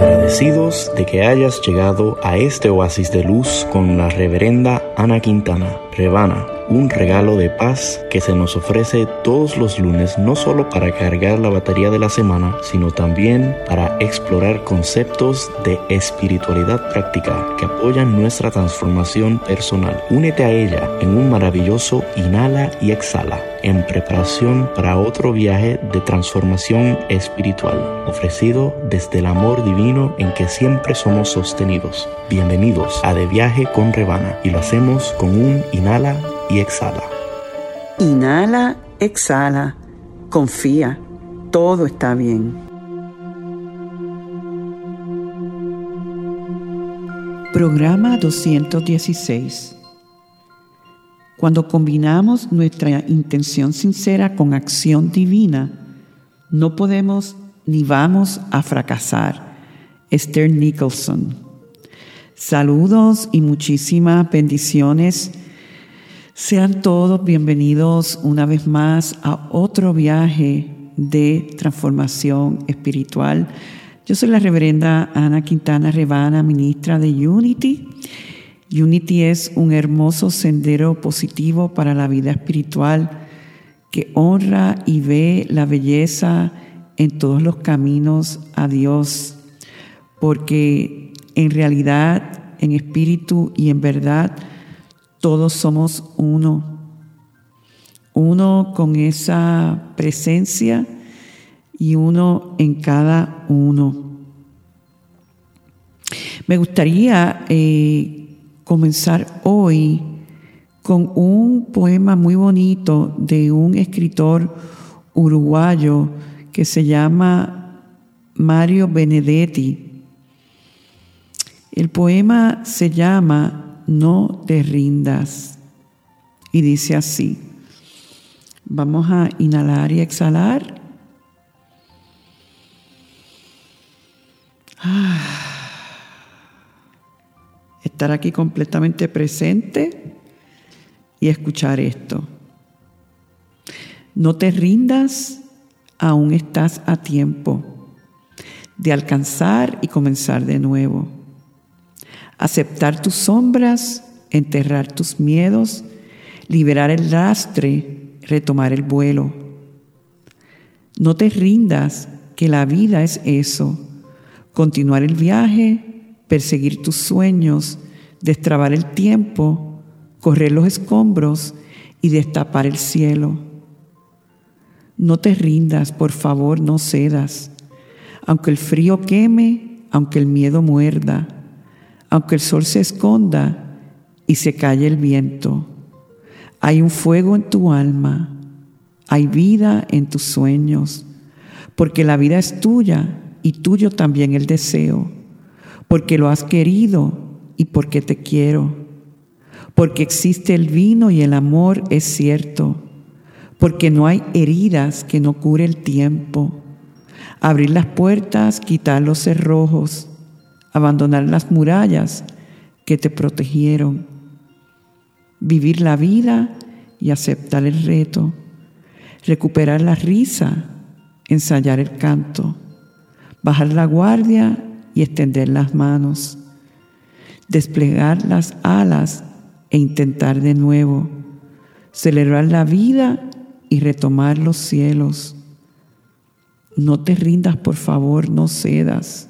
Bye. Agradecidos de que hayas llegado a este oasis de luz con la reverenda Ana Quintana, Rebana un regalo de paz que se nos ofrece todos los lunes no solo para cargar la batería de la semana, sino también para explorar conceptos de espiritualidad práctica que apoyan nuestra transformación personal. Únete a ella en un maravilloso inhala y exhala en preparación para otro viaje de transformación espiritual, ofrecido desde el amor divino en que siempre somos sostenidos. Bienvenidos a De Viaje con Rebana y lo hacemos con un inhala y exhala. Inhala, exhala, confía, todo está bien. Programa 216. Cuando combinamos nuestra intención sincera con acción divina, no podemos ni vamos a fracasar. Esther Nicholson. Saludos y muchísimas bendiciones sean todos bienvenidos una vez más a otro viaje de transformación espiritual. Yo soy la reverenda Ana Quintana Rebana, ministra de Unity. Unity es un hermoso sendero positivo para la vida espiritual que honra y ve la belleza en todos los caminos a Dios, porque en realidad, en espíritu y en verdad, todos somos uno, uno con esa presencia y uno en cada uno. Me gustaría eh, comenzar hoy con un poema muy bonito de un escritor uruguayo que se llama Mario Benedetti. El poema se llama no te rindas. Y dice así, vamos a inhalar y exhalar. Ah. Estar aquí completamente presente y escuchar esto. No te rindas, aún estás a tiempo de alcanzar y comenzar de nuevo aceptar tus sombras, enterrar tus miedos, liberar el lastre, retomar el vuelo. No te rindas, que la vida es eso, continuar el viaje, perseguir tus sueños, destrabar el tiempo, correr los escombros y destapar el cielo. No te rindas, por favor, no cedas, aunque el frío queme, aunque el miedo muerda aunque el sol se esconda y se calle el viento. Hay un fuego en tu alma, hay vida en tus sueños, porque la vida es tuya y tuyo también el deseo, porque lo has querido y porque te quiero, porque existe el vino y el amor es cierto, porque no hay heridas que no cure el tiempo. Abrir las puertas, quitar los cerrojos, abandonar las murallas que te protegieron, vivir la vida y aceptar el reto, recuperar la risa, ensayar el canto, bajar la guardia y extender las manos, desplegar las alas e intentar de nuevo, celebrar la vida y retomar los cielos. No te rindas, por favor, no cedas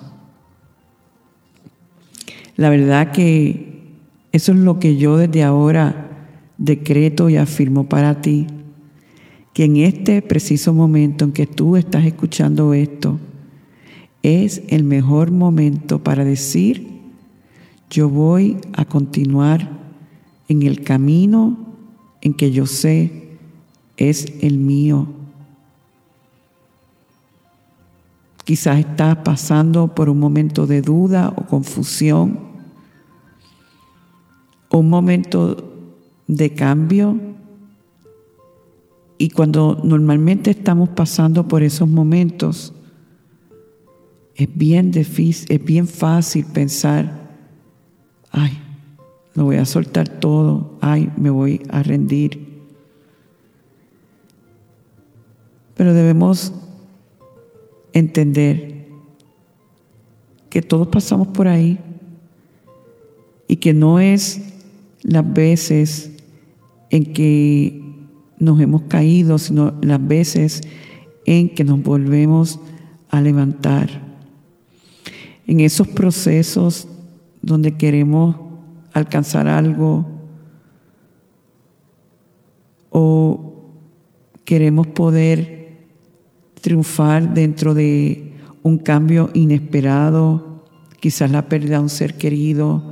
La verdad que eso es lo que yo desde ahora decreto y afirmo para ti, que en este preciso momento en que tú estás escuchando esto, es el mejor momento para decir, yo voy a continuar en el camino en que yo sé es el mío. Quizás estás pasando por un momento de duda o confusión, un momento de cambio. Y cuando normalmente estamos pasando por esos momentos, es bien difícil, es bien fácil pensar, ay, lo voy a soltar todo, ay, me voy a rendir. Pero debemos entender que todos pasamos por ahí y que no es las veces en que nos hemos caído, sino las veces en que nos volvemos a levantar. En esos procesos donde queremos alcanzar algo o queremos poder triunfar dentro de un cambio inesperado, quizás la pérdida de un ser querido,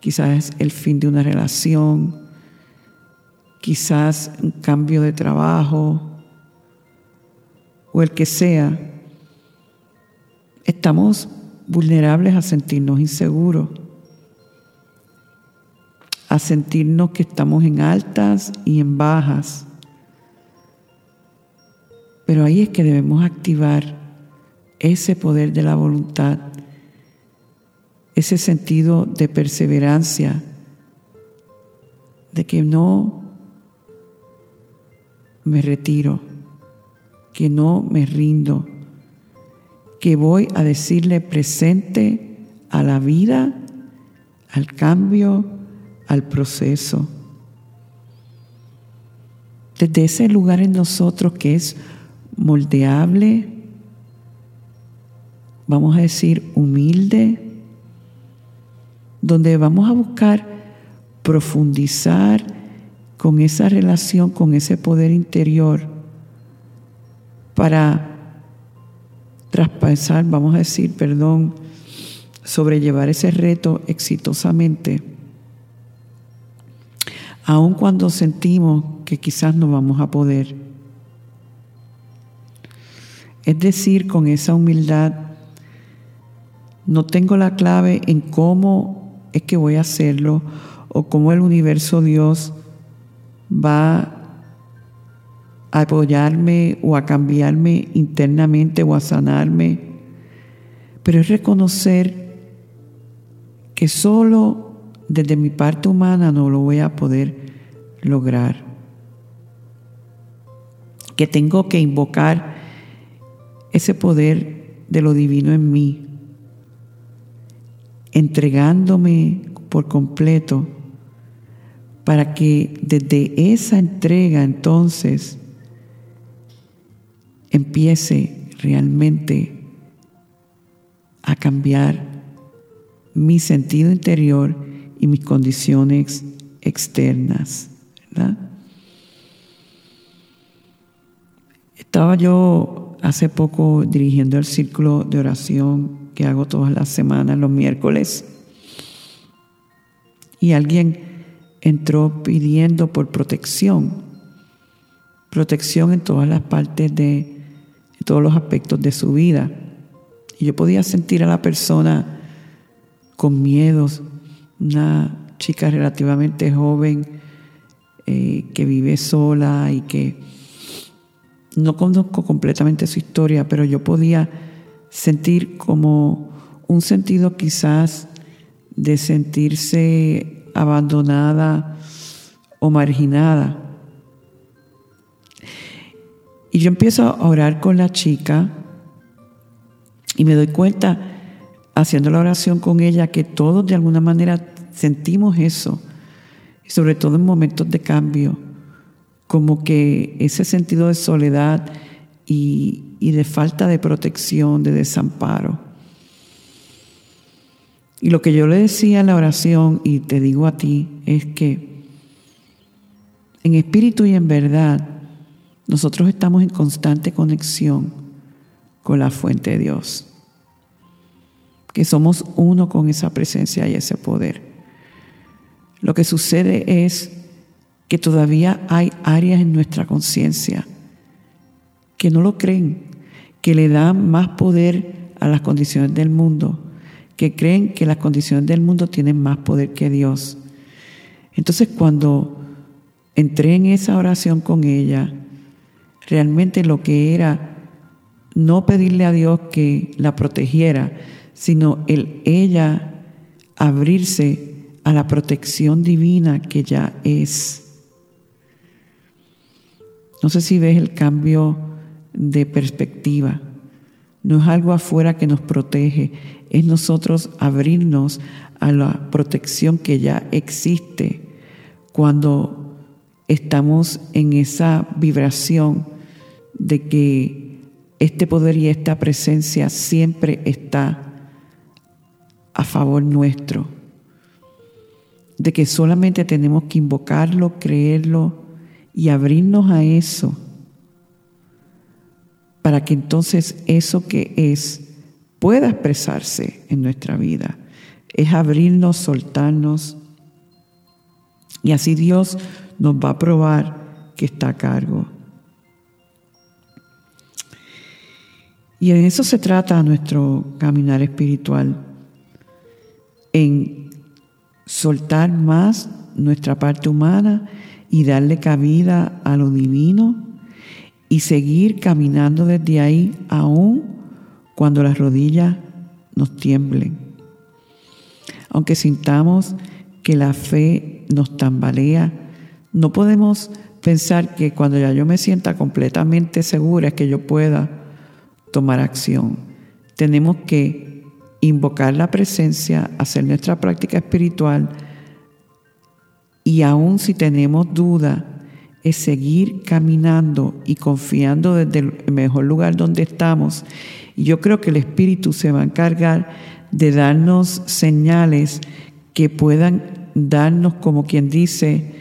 quizás el fin de una relación, quizás un cambio de trabajo o el que sea, estamos vulnerables a sentirnos inseguros, a sentirnos que estamos en altas y en bajas, pero ahí es que debemos activar ese poder de la voluntad, ese sentido de perseverancia, de que no me retiro, que no me rindo, que voy a decirle presente a la vida, al cambio, al proceso. Desde ese lugar en nosotros que es moldeable, vamos a decir humilde, donde vamos a buscar profundizar con esa relación, con ese poder interior, para traspasar, vamos a decir, perdón, sobrellevar ese reto exitosamente, aun cuando sentimos que quizás no vamos a poder. Es decir, con esa humildad, no tengo la clave en cómo es que voy a hacerlo o cómo el universo Dios va a apoyarme o a cambiarme internamente o a sanarme, pero es reconocer que solo desde mi parte humana no lo voy a poder lograr, que tengo que invocar ese poder de lo divino en mí, entregándome por completo para que desde esa entrega entonces empiece realmente a cambiar mi sentido interior y mis condiciones externas. Estaba yo hace poco dirigiendo el círculo de oración que hago todas las semanas, los miércoles, y alguien entró pidiendo por protección, protección en todas las partes de, en todos los aspectos de su vida. Y yo podía sentir a la persona con miedos, una chica relativamente joven eh, que vive sola y que no conozco completamente su historia, pero yo podía sentir como un sentido quizás de sentirse abandonada o marginada. Y yo empiezo a orar con la chica y me doy cuenta, haciendo la oración con ella, que todos de alguna manera sentimos eso, sobre todo en momentos de cambio como que ese sentido de soledad y, de falta de protección, de desamparo. Y lo que yo le decía en la oración, y te digo a ti, es que en espíritu y en verdad, nosotros estamos en constante conexión con la fuente de Dios. Que somos uno con esa presencia y ese poder. Lo que sucede es que todavía hay áreas en nuestra conciencia que no lo creen, que le dan más poder a las condiciones del mundo, que creen que las condiciones del mundo tienen más poder que Dios. Entonces cuando entré en esa oración con ella, realmente lo que era no pedirle a Dios que la protegiera, sino el ella abrirse a la protección divina que ya es. No sé si ves el cambio de perspectiva. No es algo afuera que nos protege, es nosotros abrirnos a la protección que ya existe cuando estamos en esa vibración de que este poder y esta presencia siempre está a favor nuestro, de que solamente tenemos que invocarlo, creerlo y abrirnos a eso, para que entonces eso que es pueda expresarse en nuestra vida. Es abrirnos, soltarnos, y así Dios nos va a probar que está a cargo. Y en eso se trata nuestro caminar espiritual, en soltar más nuestra parte humana y darle cabida a lo divino y seguir caminando desde ahí aún cuando las rodillas nos tiemblen. Aunque sintamos que la fe nos tambalea, no podemos pensar que cuando ya yo me sienta completamente segura es que yo pueda tomar acción. Tenemos que invocar la presencia, hacer nuestra práctica espiritual y aún si tenemos duda, es seguir caminando y confiando desde el mejor lugar donde estamos. Y yo creo que el Espíritu se va a encargar de darnos señales que puedan darnos, como quien dice,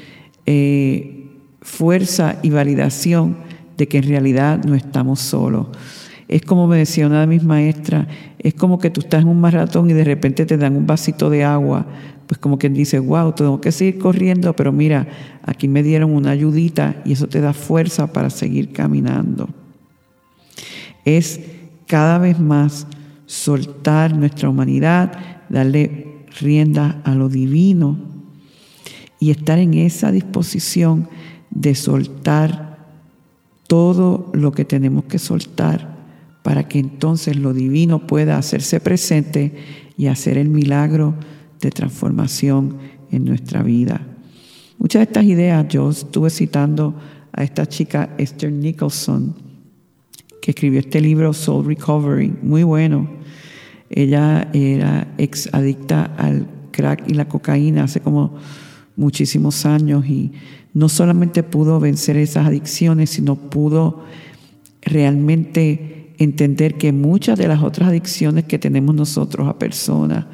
eh, fuerza y validación de que en realidad no estamos solos. Es como me decía una de mis maestras, es como que tú estás en un maratón y de repente te dan un vasito de agua, pues como quien dice, wow, tengo que seguir corriendo, pero mira, aquí me dieron una ayudita y eso te da fuerza para seguir caminando. Es cada vez más soltar nuestra humanidad, darle rienda a lo divino y estar en esa disposición de soltar todo lo que tenemos que soltar para que entonces lo divino pueda hacerse presente y hacer el milagro de transformación en nuestra vida. Muchas de estas ideas yo estuve citando a esta chica Esther Nicholson, que escribió este libro Soul Recovery, muy bueno. Ella era ex adicta al crack y la cocaína hace como muchísimos años y no solamente pudo vencer esas adicciones, sino pudo realmente entender que muchas de las otras adicciones que tenemos nosotros a personas,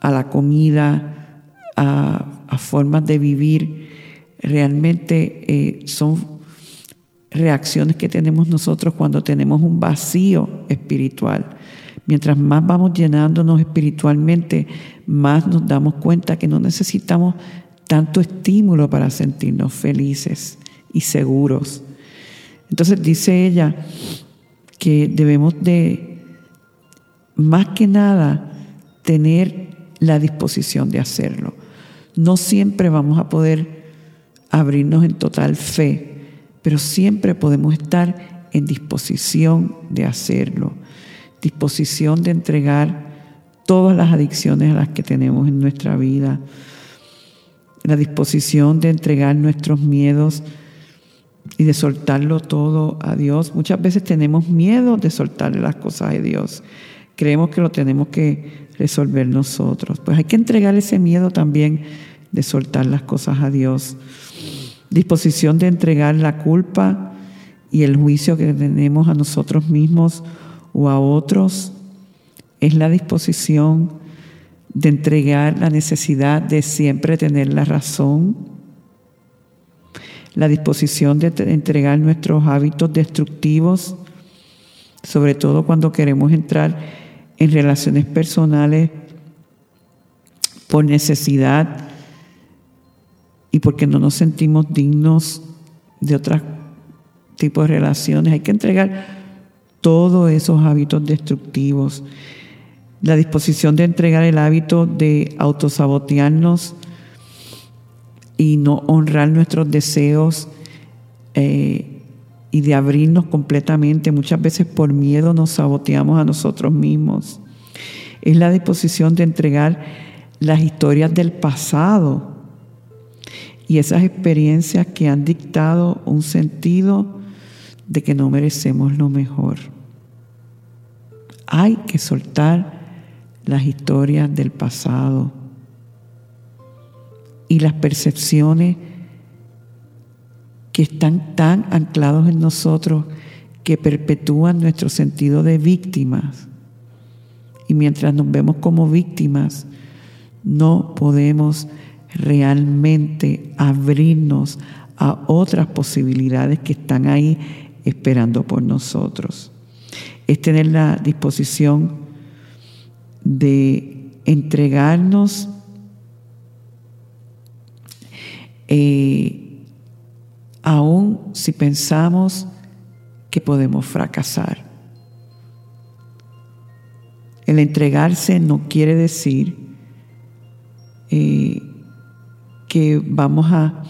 a la comida, a, formas de vivir, realmente eh, son reacciones que tenemos nosotros cuando tenemos un vacío espiritual. Mientras más vamos llenándonos espiritualmente, más nos damos cuenta que no necesitamos tanto estímulo para sentirnos felices y seguros. Entonces dice ella, que debemos de, más que nada, tener la disposición de hacerlo. No siempre vamos a poder abrirnos en total fe, pero siempre podemos estar en disposición de hacerlo, disposición de entregar todas las adicciones a las que tenemos en nuestra vida, la disposición de entregar nuestros miedos, y de soltarlo todo a Dios. Muchas veces tenemos miedo de soltarle las cosas a Dios. Creemos que lo tenemos que resolver nosotros. Pues hay que entregar ese miedo también de soltar las cosas a Dios. Disposición de entregar la culpa y el juicio que tenemos a nosotros mismos o a otros. Es la disposición de entregar la necesidad de siempre tener la razón la disposición de entregar nuestros hábitos destructivos, sobre todo cuando queremos entrar en relaciones personales por necesidad y porque no nos sentimos dignos de otros tipos de relaciones. Hay que entregar todos esos hábitos destructivos. La disposición de entregar el hábito de autosabotearnos y no honrar nuestros deseos eh, y de abrirnos completamente. Muchas veces por miedo nos saboteamos a nosotros mismos. Es la disposición de entregar las historias del pasado y esas experiencias que han dictado un sentido de que no merecemos lo mejor. Hay que soltar las historias del pasado y las percepciones que están tan anclados en nosotros que perpetúan nuestro sentido de víctimas. Y mientras nos vemos como víctimas, no podemos realmente abrirnos a otras posibilidades que están ahí esperando por nosotros. Es tener la disposición de entregarnos eh, aún si pensamos que podemos fracasar. El entregarse no quiere decir eh, que vamos a,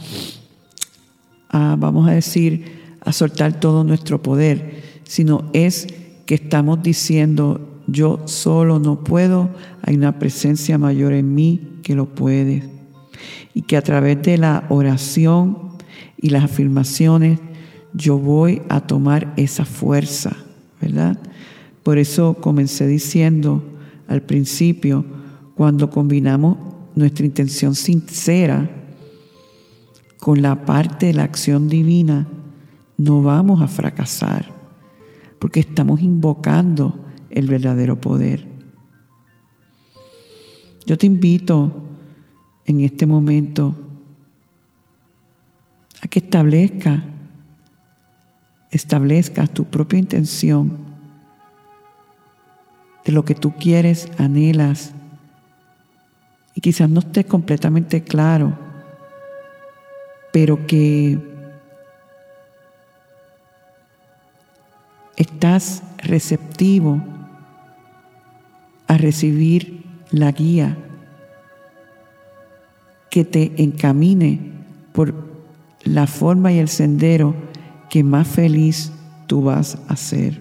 vamos a decir, a soltar todo nuestro poder, sino es que estamos diciendo, yo solo no puedo, hay una presencia mayor en mí que lo puede. Y que a través de la oración y las afirmaciones, yo voy a tomar esa fuerza, ¿verdad? Por eso comencé diciendo al principio, cuando combinamos nuestra intención sincera con la parte de la acción divina, no vamos a fracasar, porque estamos invocando el verdadero poder. Yo te invito en este momento a que establezca, establezcas tu propia intención de lo que tú quieres, anhelas. Y quizás no esté completamente claro, pero que estás receptivo a recibir la guía que te encamine por la forma y el sendero que más feliz tú vas a ser.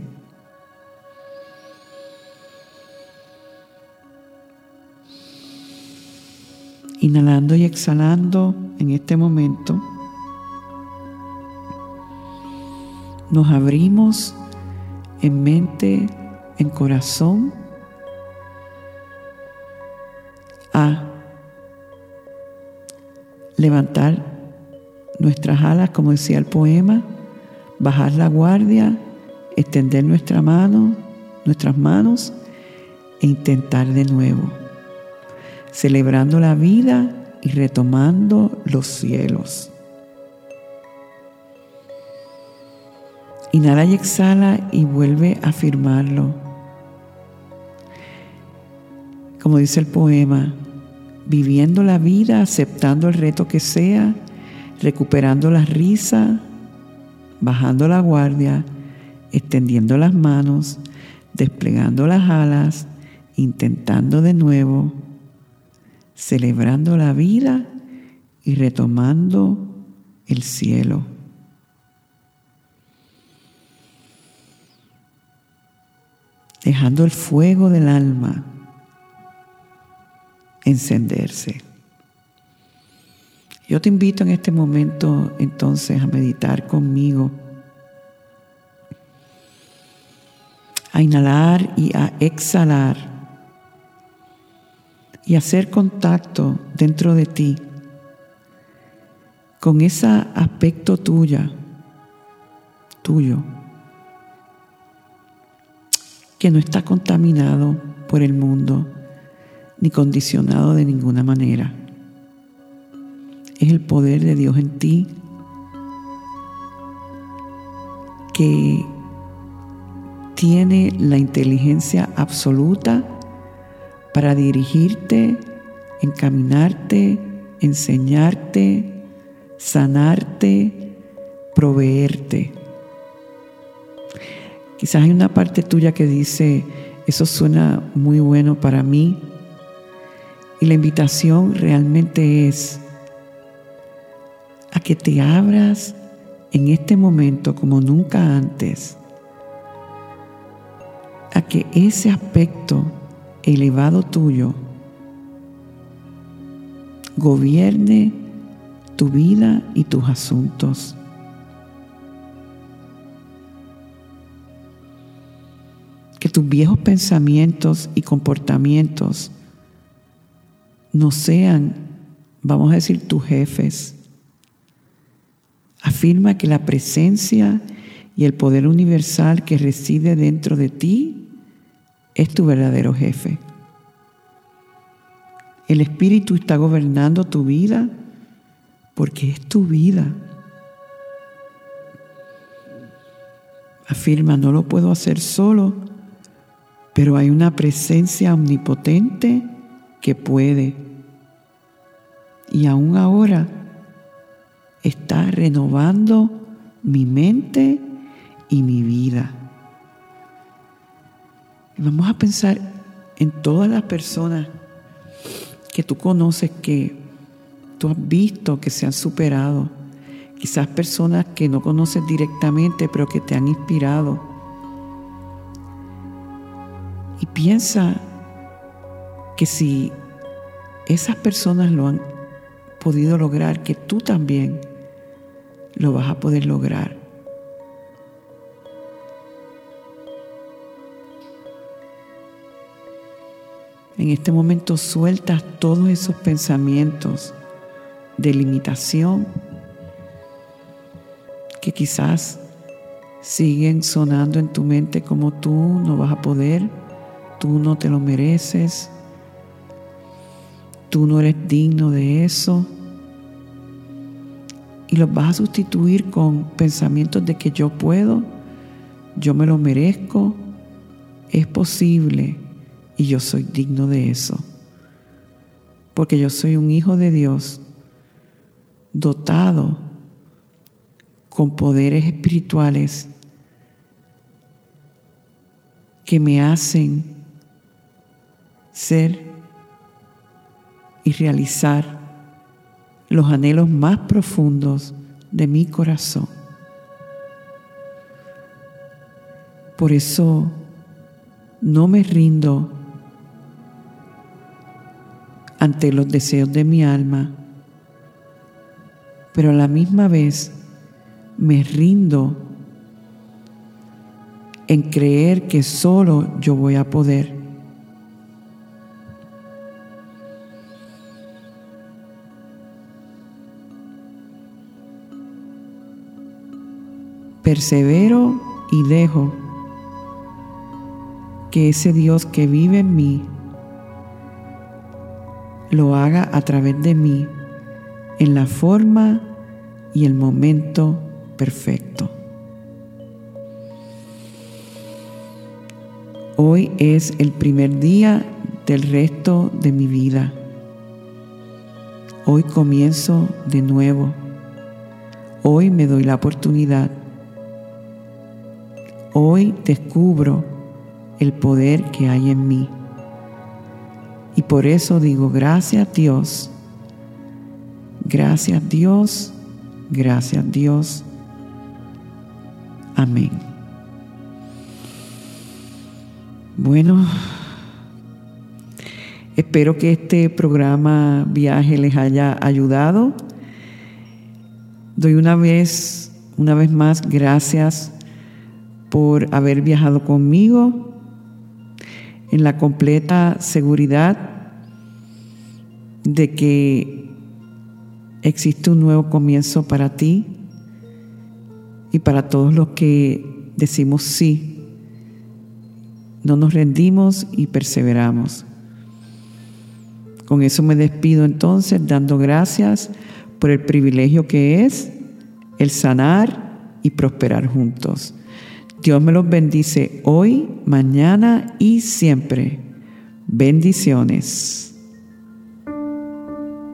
Inhalando y exhalando en este momento, nos abrimos en mente, en corazón, a levantar nuestras alas, como decía el poema, bajar la guardia, extender nuestra mano, nuestras manos e intentar de nuevo celebrando la vida y retomando los cielos. Inhala y exhala y vuelve a afirmarlo. Como dice el poema, viviendo la vida, aceptando el reto que sea, recuperando la risa, bajando la guardia, extendiendo las manos, desplegando las alas, intentando de nuevo celebrando la vida y retomando el cielo. Dejando el fuego del alma encenderse. Yo te invito en este momento entonces a meditar conmigo, a inhalar y a exhalar y hacer contacto dentro de ti con ese aspecto tuya, tuyo, que no está contaminado por el mundo ni condicionado de ninguna manera. Es el poder de Dios en ti que tiene la inteligencia absoluta para dirigirte, encaminarte, enseñarte, sanarte, proveerte. Quizás hay una parte tuya que dice, eso suena muy bueno para mí. La invitación realmente es a que te abras en este momento como nunca antes, a que ese aspecto elevado tuyo gobierne tu vida y tus asuntos. que tus viejos pensamientos y comportamientos no sean, vamos a decir, tus jefes. Afirma que la presencia y el poder universal que reside dentro de ti es tu verdadero jefe. El Espíritu está gobernando tu vida porque es tu vida. Afirma, no lo puedo hacer solo pero hay una presencia omnipotente que puede. Y aún ahora está renovando mi mente y mi vida. vamos a pensar en todas las personas que tú conoces que tú has visto que se han superado. Quizás personas que no conoces directamente, pero que te han inspirado y piensa que si esas personas lo han podido lograr, que tú también lo vas a poder lograr. En este momento sueltas todos esos pensamientos de limitación que quizás siguen sonando en tu mente como tú no vas a poder tú no te lo mereces, tú no eres digno de eso. Y los vas a sustituir con pensamientos de que yo puedo, yo me lo merezco, es posible y yo soy digno de eso. Porque yo soy un hijo de Dios dotado con poderes espirituales que me hacen ser y realizar los anhelos más profundos de mi corazón. Por eso no me rindo ante los deseos de mi alma, pero a la misma vez me rindo en creer que solo yo voy a poder. Persevero y dejo que ese Dios que vive en mí lo haga a través de mí en la forma y el momento perfecto. Hoy es el primer día del resto de mi vida. Hoy comienzo de nuevo. Hoy me doy la oportunidad Hoy descubro el poder que hay en mí. Y por eso digo, gracias Dios, gracias Dios, gracias Dios. Amén. Bueno, espero que este programa viaje les haya ayudado. Doy una vez, una vez más, gracias por haber viajado conmigo en la completa seguridad de que existe un nuevo comienzo para ti y para todos los que decimos sí. No nos rendimos y perseveramos. Con eso me despido entonces dando gracias por el privilegio que es el sanar y prosperar juntos. Dios me los bendice hoy, mañana y siempre. Bendiciones.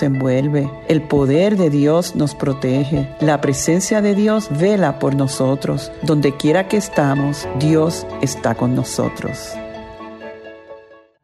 envuelve, el poder de Dios nos protege, la presencia de Dios vela por nosotros. Donde quiera que estamos, Dios está con nosotros.